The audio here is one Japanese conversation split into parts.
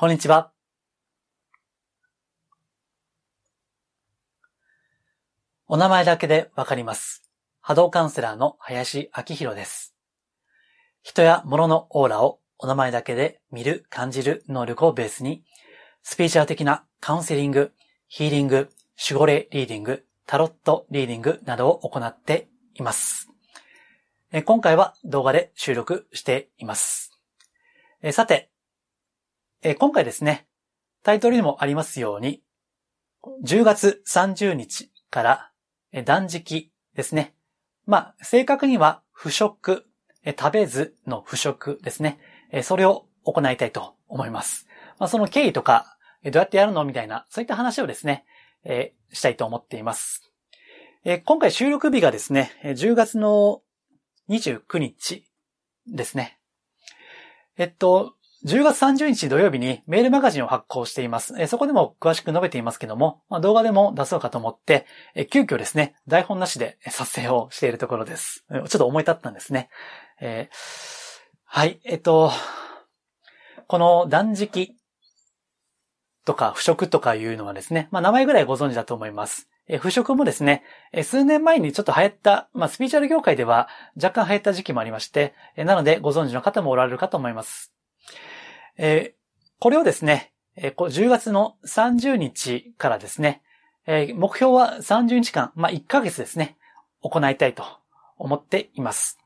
こんにちは。お名前だけでわかります。波動カウンセラーの林明宏です。人や物のオーラをお名前だけで見る、感じる能力をベースに、スピーチャー的なカウンセリング、ヒーリング、守護霊リーディング、タロットリーディングなどを行っています。今回は動画で収録しています。さて、え今回ですね、タイトルにもありますように、10月30日からえ断食ですね。まあ、正確には不食、え食べずの不食ですね。えそれを行いたいと思います。まあ、その経緯とか、えどうやってやるのみたいな、そういった話をですね、えしたいと思っています。え今回収録日がですね、え10月の29日ですね。えっと、10月30日土曜日にメールマガジンを発行しています。そこでも詳しく述べていますけども、動画でも出そうかと思って、急遽ですね、台本なしで撮影をしているところです。ちょっと思い立ったんですね。えーはい、えっと、この断食とか不食とかいうのはですね、まあ名前ぐらいご存知だと思います。え不食もですね、数年前にちょっと流行った、まあスピーチャル業界では若干流行った時期もありまして、なのでご存知の方もおられるかと思います。えこれをですね、え10月の30日からですね、え目標は30日間、まあ1ヶ月ですね、行いたいと思っています。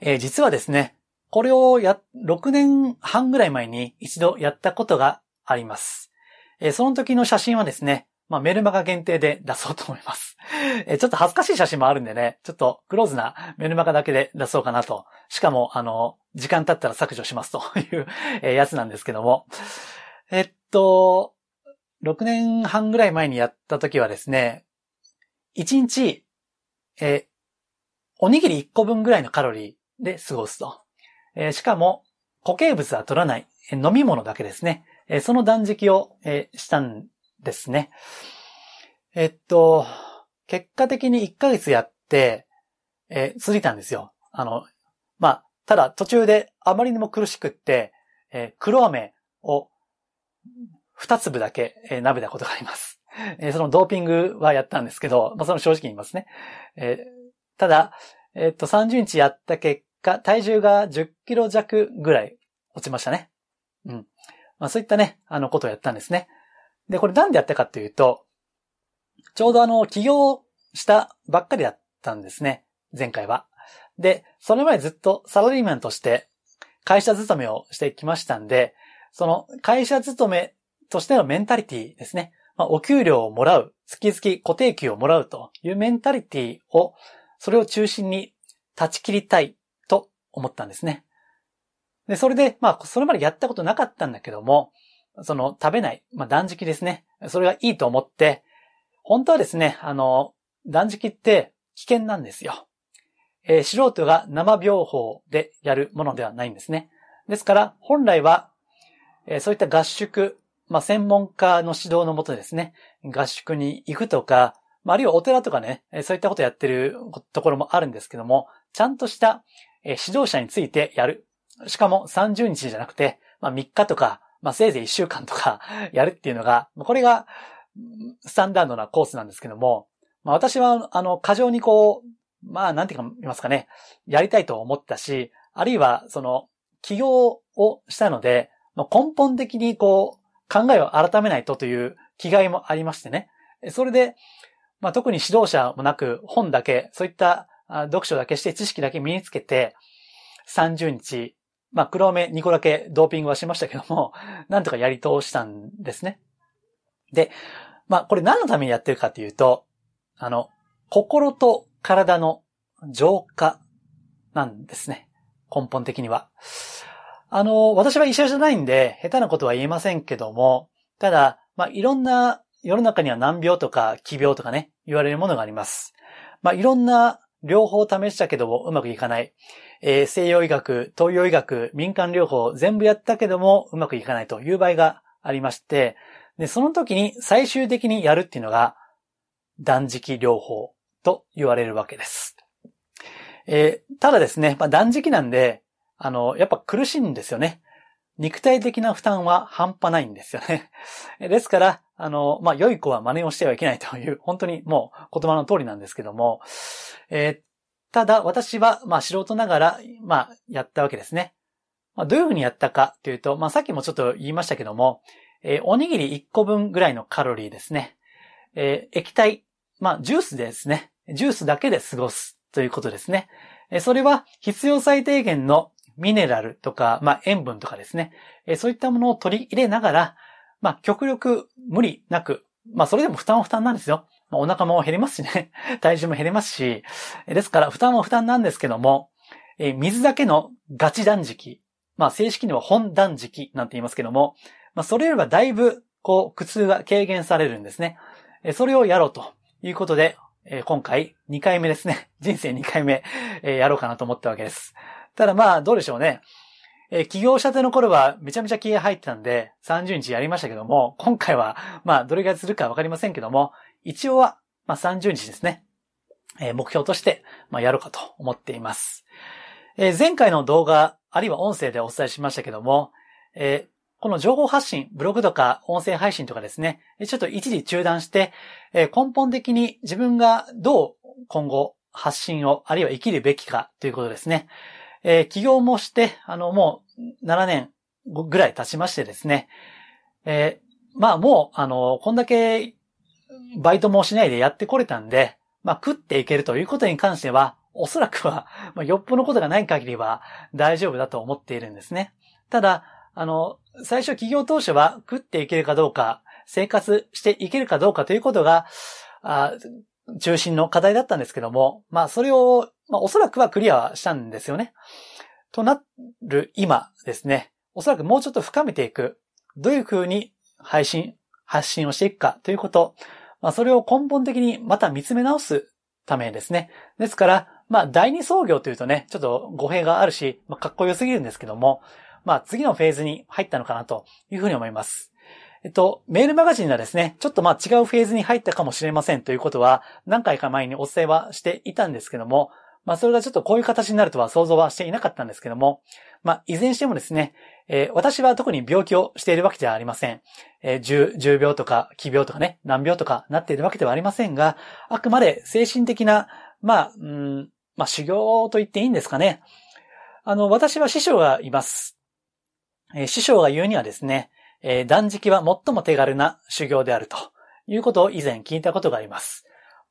え実はですね、これをや、6年半ぐらい前に一度やったことがあります。えその時の写真はですね、まあメルマガ限定で出そうと思います。えちょっと恥ずかしい写真もあるんでね、ちょっとクローズなメルマガだけで出そうかなと。しかも、あの、時間経ったら削除しますという、やつなんですけども。えっと、6年半ぐらい前にやった時はですね、1日、えおにぎり1個分ぐらいのカロリーで過ごすと。えしかも、固形物は取らない、飲み物だけですね。えその断食を、えしたんですね。えっと、結果的に1ヶ月やって、えー続いたんですよ。あの、ただ途中であまりにも苦しくって、えー黒飴を2粒だけ、えー舐めたことがあります。えーそのドーピングはやったんですけど、まあ、その正直に言いますね。えーただ、えっと、30日やった結果、体重が10キロ弱ぐらい落ちましたね。うん。まあ、そういったね、あのことをやったんですね。で、これなんでやったかっていうと、ちょうどあの、起業したばっかりだったんですね。前回は。で、それ前ずっとサラリーマンとして会社勤めをしてきましたんで、その会社勤めとしてのメンタリティですね。まあ、お給料をもらう、月々固定給をもらうというメンタリティを、それを中心に断ち切りたいと思ったんですね。で、それで、まあ、それまでやったことなかったんだけども、その食べない、まあ、断食ですね。それがいいと思って、本当はですね、あの、断食って危険なんですよ。えー素人が生病法でやるものではないんですね。ですから、本来は、えーそういった合宿、まあ、専門家の指導のもとですね、合宿に行くとか、まあ、あるいはお寺とかね、そういったことやってるところもあるんですけども、ちゃんとした、え指導者についてやる。しかも30日じゃなくて、まあ、3日とか、まあ、せいぜい1週間とか やるっていうのが、これがスタンダードなコースなんですけども、まあ、私は、あの、過剰にこう、まあ、なんて、言いますかね、やりたいと思ったし、あるいは、その、起業をしたので、根本的にこう、考えを改めないとという気概もありましてね。それで、まあ、特に指導者もなく、本だけ、そういった読書だけして知識だけ身につけて、30日、まあ、黒目2個だけドーピングはしましたけども、なんとかやり通したんですね。で、まあ、これ何のためにやってるかというと、あの、心と体の浄化なんですね。根本的には。あの、私は医者じゃないんで、下手なことは言えませんけども、ただ、まあ、いろんな、世の中には難病とか奇病とかね、言われるものがあります。まあ、いろんな療法を試したけどもうまくいかない。えー西洋医学、東洋医学、民間療法全部やったけどもうまくいかないという場合がありまして、で、その時に最終的にやるっていうのが断食療法と言われるわけです。えーただですね、まあ、断食なんで、あの、やっぱ苦しいんですよね。肉体的な負担は半端ないんですよね。ですから、あの、まあ、良い子は真似をしてはいけないという、本当にもう言葉の通りなんですけども、えー、ただ私は、まあ、素人ながら、まあ、やったわけですね。まあ、どういうふうにやったかというと、まあ、さっきもちょっと言いましたけども、えー、おにぎり1個分ぐらいのカロリーですね。えー、液体、まあ、ジュースですね。ジュースだけで過ごすということですね。え、それは必要最低限のミネラルとか、まあ、塩分とかですね。え、そういったものを取り入れながら、まあ、極力無理なく、まあ、それでも負担は負担なんですよ。まあ、お腹も減りますしね。体重も減りますし。ですから、負担は負担なんですけども、え、水だけのガチ断食。まあ、正式には本断食なんて言いますけども、まあ、それよりはだいぶ、こう、苦痛が軽減されるんですね。えそれをやろうということで、え今回2回目ですね。人生2回目え、やろうかなと思ったわけです。ただまあ、どうでしょうねえ。起業したての頃はめちゃめちゃ気が入ってたんで、30日やりましたけども、今回は、まあ、どれぐらいするかわかりませんけども、一応は、まあ、30日ですねえ。目標として、まあ、やろうかと思っています。え前回の動画、あるいは音声でお伝えしましたけども、この情報発信、ブログとか音声配信とかですね、ちょっと一時中断して、根本的に自分がどう今後発信を、あるいは生きるべきかということですね。えー、起業もして、あの、もう7年ぐらい経ちましてですね、えー、まあもう、あの、こんだけバイトもしないでやってこれたんで、まあ食っていけるということに関しては、おそらくは、まあ、よっぽどのことがない限りは大丈夫だと思っているんですね。ただ、あの、最初企業当初は食っていけるかどうか、生活していけるかどうかということが、あ中心の課題だったんですけども、まあそれを、まあおそらくはクリアしたんですよね。となる今ですね、おそらくもうちょっと深めていく、どういう風に配信、発信をしていくかということ、まあそれを根本的にまた見つめ直すためですね。ですから、まあ第二創業というとね、ちょっと語弊があるし、まあかっこよすぎるんですけども、まあ次のフェーズに入ったのかなというふうに思います。えっと、メールマガジンではですね、ちょっとまあ違うフェーズに入ったかもしれませんということは何回か前にお伝えはしていたんですけども、まあそれがちょっとこういう形になるとは想像はしていなかったんですけども、まあいずれにしてもですね、えー、私は特に病気をしているわけではありません。えー、重、重病とか、奇病とかね、難病とかなっているわけではありませんが、あくまで精神的な、まあ、うん、まあ修行と言っていいんですかね。あの、私は師匠がいます。え師匠が言うにはですね、え断食は最も手軽な修行であるということを以前聞いたことがあります。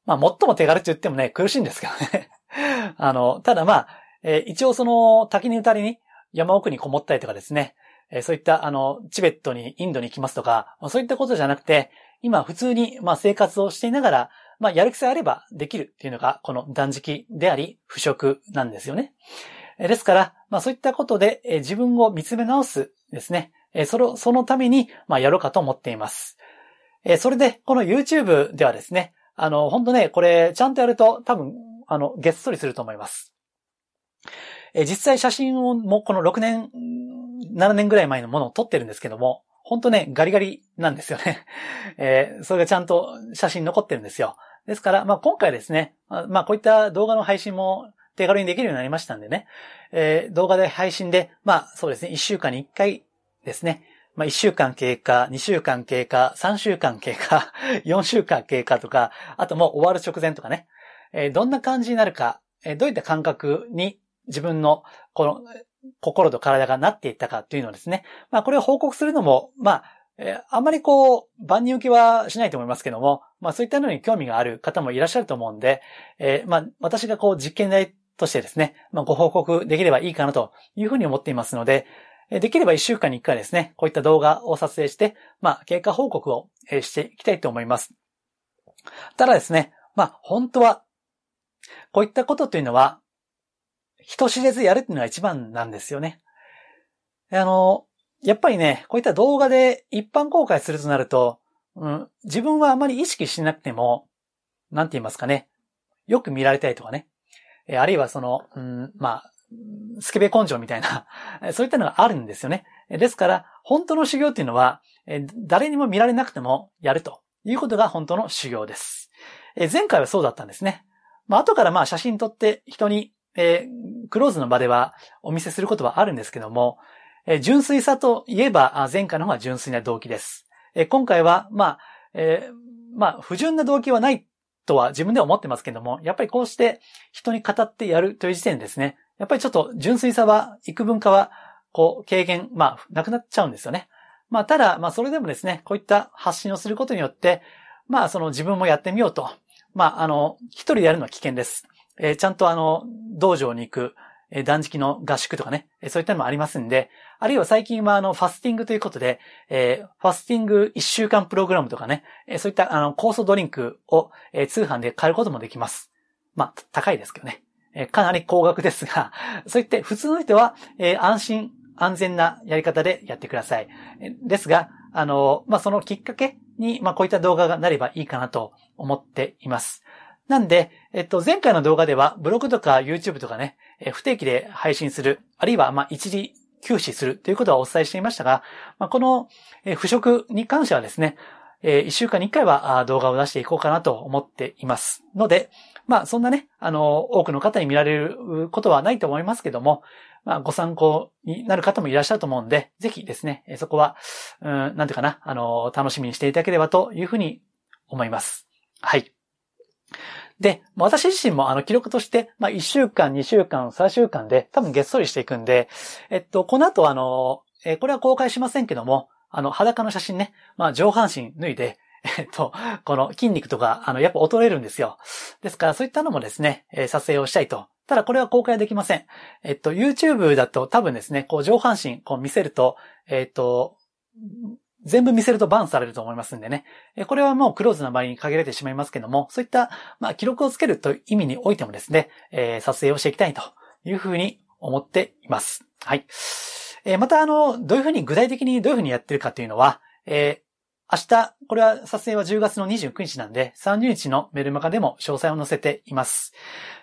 まあ、最も手軽って言ってもね、苦しいんですけどね。あの、ただまあ、え一応その滝に打たれに山奥にこもったりとかですね、えそういったあの、チベットに、インドに行きますとか、そういったことじゃなくて、今普通にまあ生活をしていながら、まあやる気さえあればできるっていうのがこの断食であり、不食なんですよね。ですから、まあそういったことで自分を見つめ直すですね。その、そのために、まあやろうかと思っています。それで、この YouTube ではですね、あの、本当ね、これ、ちゃんとやると多分、あの、げっそりすると思います。実際写真をもうこの6年、7年ぐらい前のものを撮ってるんですけども、本当ね、ガリガリなんですよね。えー、それがちゃんと写真残ってるんですよ。ですから、まあ今回ですね、まあこういった動画の配信も手軽にできるようになりましたんでね、えー、動画で配信で、まあそうですね、1週間に1回ですね、まあ1週間経過、2週間経過、3週間経過、4週間経過とか、あともう終わる直前とかね、えー、どんな感じになるか、えー、どういった感覚に自分のこの心と体がなっていったかっていうのをですね、まあこれを報告するのも、まあえー、あんまりこう、万人受けはしないと思いますけども、まあそういったのに興味がある方もいらっしゃると思うんで、えー、まあ私がこう実験台としてですね、まあ、ご報告できればいいかなというふうに思っていますので、できれば1週間に1回ですね、こういった動画を撮影して、まあ、経過報告をしていきたいと思います。ただですね、まあ、本当は、こういったことというのは、人知れずやるっていうのが一番なんですよね。あの、やっぱりね、こういった動画で一般公開するとなると、うん、自分はあまり意識しなくても、なんて言いますかね、よく見られたいとかね、えあるいはその、うん、まあ、スケベ根性みたいな、そういったのがあるんですよね。ですから、本当の修行っていうのは、誰にも見られなくてもやるということが本当の修行です。前回はそうだったんですね。まあ、後からまあ写真撮って人に、えー、クローズの場ではお見せすることはあるんですけども、え純粋さといえば、前回の方が純粋な動機です。え今回は、まあ、えー、まあ、不純な動機はないとは自分では思ってますけども、やっぱりこうして人に語ってやるという時点ですね、やっぱりちょっと純粋さは、幾分かは、こう、軽減、まあ、なくなっちゃうんですよね。まあ、ただ、まあ、それでもですね、こういった発信をすることによって、まあ、その自分もやってみようと。まあ、あの、一人でやるのは危険です。えー、ちゃんとあの、道場に行く、え、断食の合宿とかね、そういったのもありますんで、あるいは最近はあの、ファスティングということで、えー、ファスティング一週間プログラムとかね、そういったあの、酵素ドリンクを、通販で買えることもできます。まあ、高いですけどね。かなり高額ですが、そういって普通の人は、え、安心、安全なやり方でやってください。ですが、あの、まあ、そのきっかけに、まあ、こういった動画がなればいいかなと思っています。なんで、えっと、前回の動画では、ブログとか YouTube とかね、え不定期で配信する、あるいは、ま、一時休止するということはお伝えしていましたが、ま、この、え腐食に関してはですね、え一週間に一回は動画を出していこうかなと思っています。ので、まあ、そんなね、あの、多くの方に見られることはないと思いますけども、まあ、ご参考になる方もいらっしゃると思うんで、ぜひですね、そこは、うん、なんていうかな、あの、楽しみにしていただければというふうに思います。はい。で、私自身もあの記録として、まあ1週間、2週間、3週間で多分げっそりしていくんで、えっと、この後あの、えこれは公開しませんけども、あの、裸の写真ね、まあ上半身脱いで、えっと、この筋肉とか、あの、やっぱ衰えるんですよ。ですから、そういったのもですね、え撮影をしたいと。ただ、これは公開できません。えっと、YouTube だと多分ですね、こう上半身、こう見せると、えっと、全部見せるとバンされると思いますんでね。これはもうクローズな場合に限られてしまいますけども、そういった、まあ、記録をつけるという意味においてもですね、えー、撮影をしていきたいというふうに思っています。はい。えー、また、あの、どういうふうに具体的にどういうふうにやってるかというのは、えー、明日、これは撮影は10月の29日なんで、30日のメルマガでも詳細を載せています。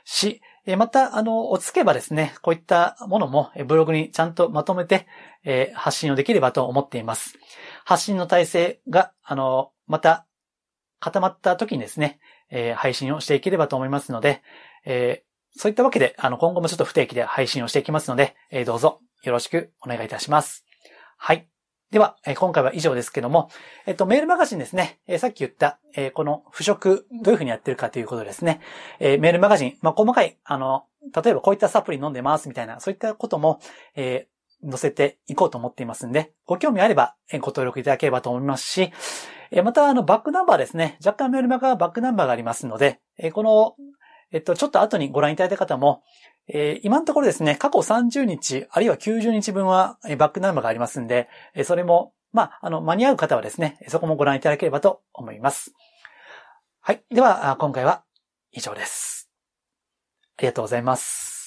し、また、あの、落ち着けばですね、こういったものもブログにちゃんとまとめて、え発信をできればと思っています。発信の体制が、あの、また固まった時にですね、え、配信をしていければと思いますので、え、そういったわけで、あの、今後もちょっと不定期で配信をしていきますので、え、どうぞよろしくお願いいたします。はい。では、今回は以上ですけども、えっと、メールマガジンですね。さっき言った、この腐食、どういうふうにやってるかということですね。メールマガジン、まあ、細かい、あの、例えばこういったサプリ飲んでますみたいな、そういったことも、え載せていこうと思っていますんで、ご興味あればご登録いただければと思いますし、またあのバックナンバーですね。若干メールマガはバックナンバーがありますので、この、えっと、ちょっと後にご覧いただいた方も、え今のところですね、過去30日、あるいは90日分はバックナンバーがありますんで、えそれも、まあ、あの、間に合う方はですね、そこもご覧いただければと思います。はい。では、今回は以上です。ありがとうございます。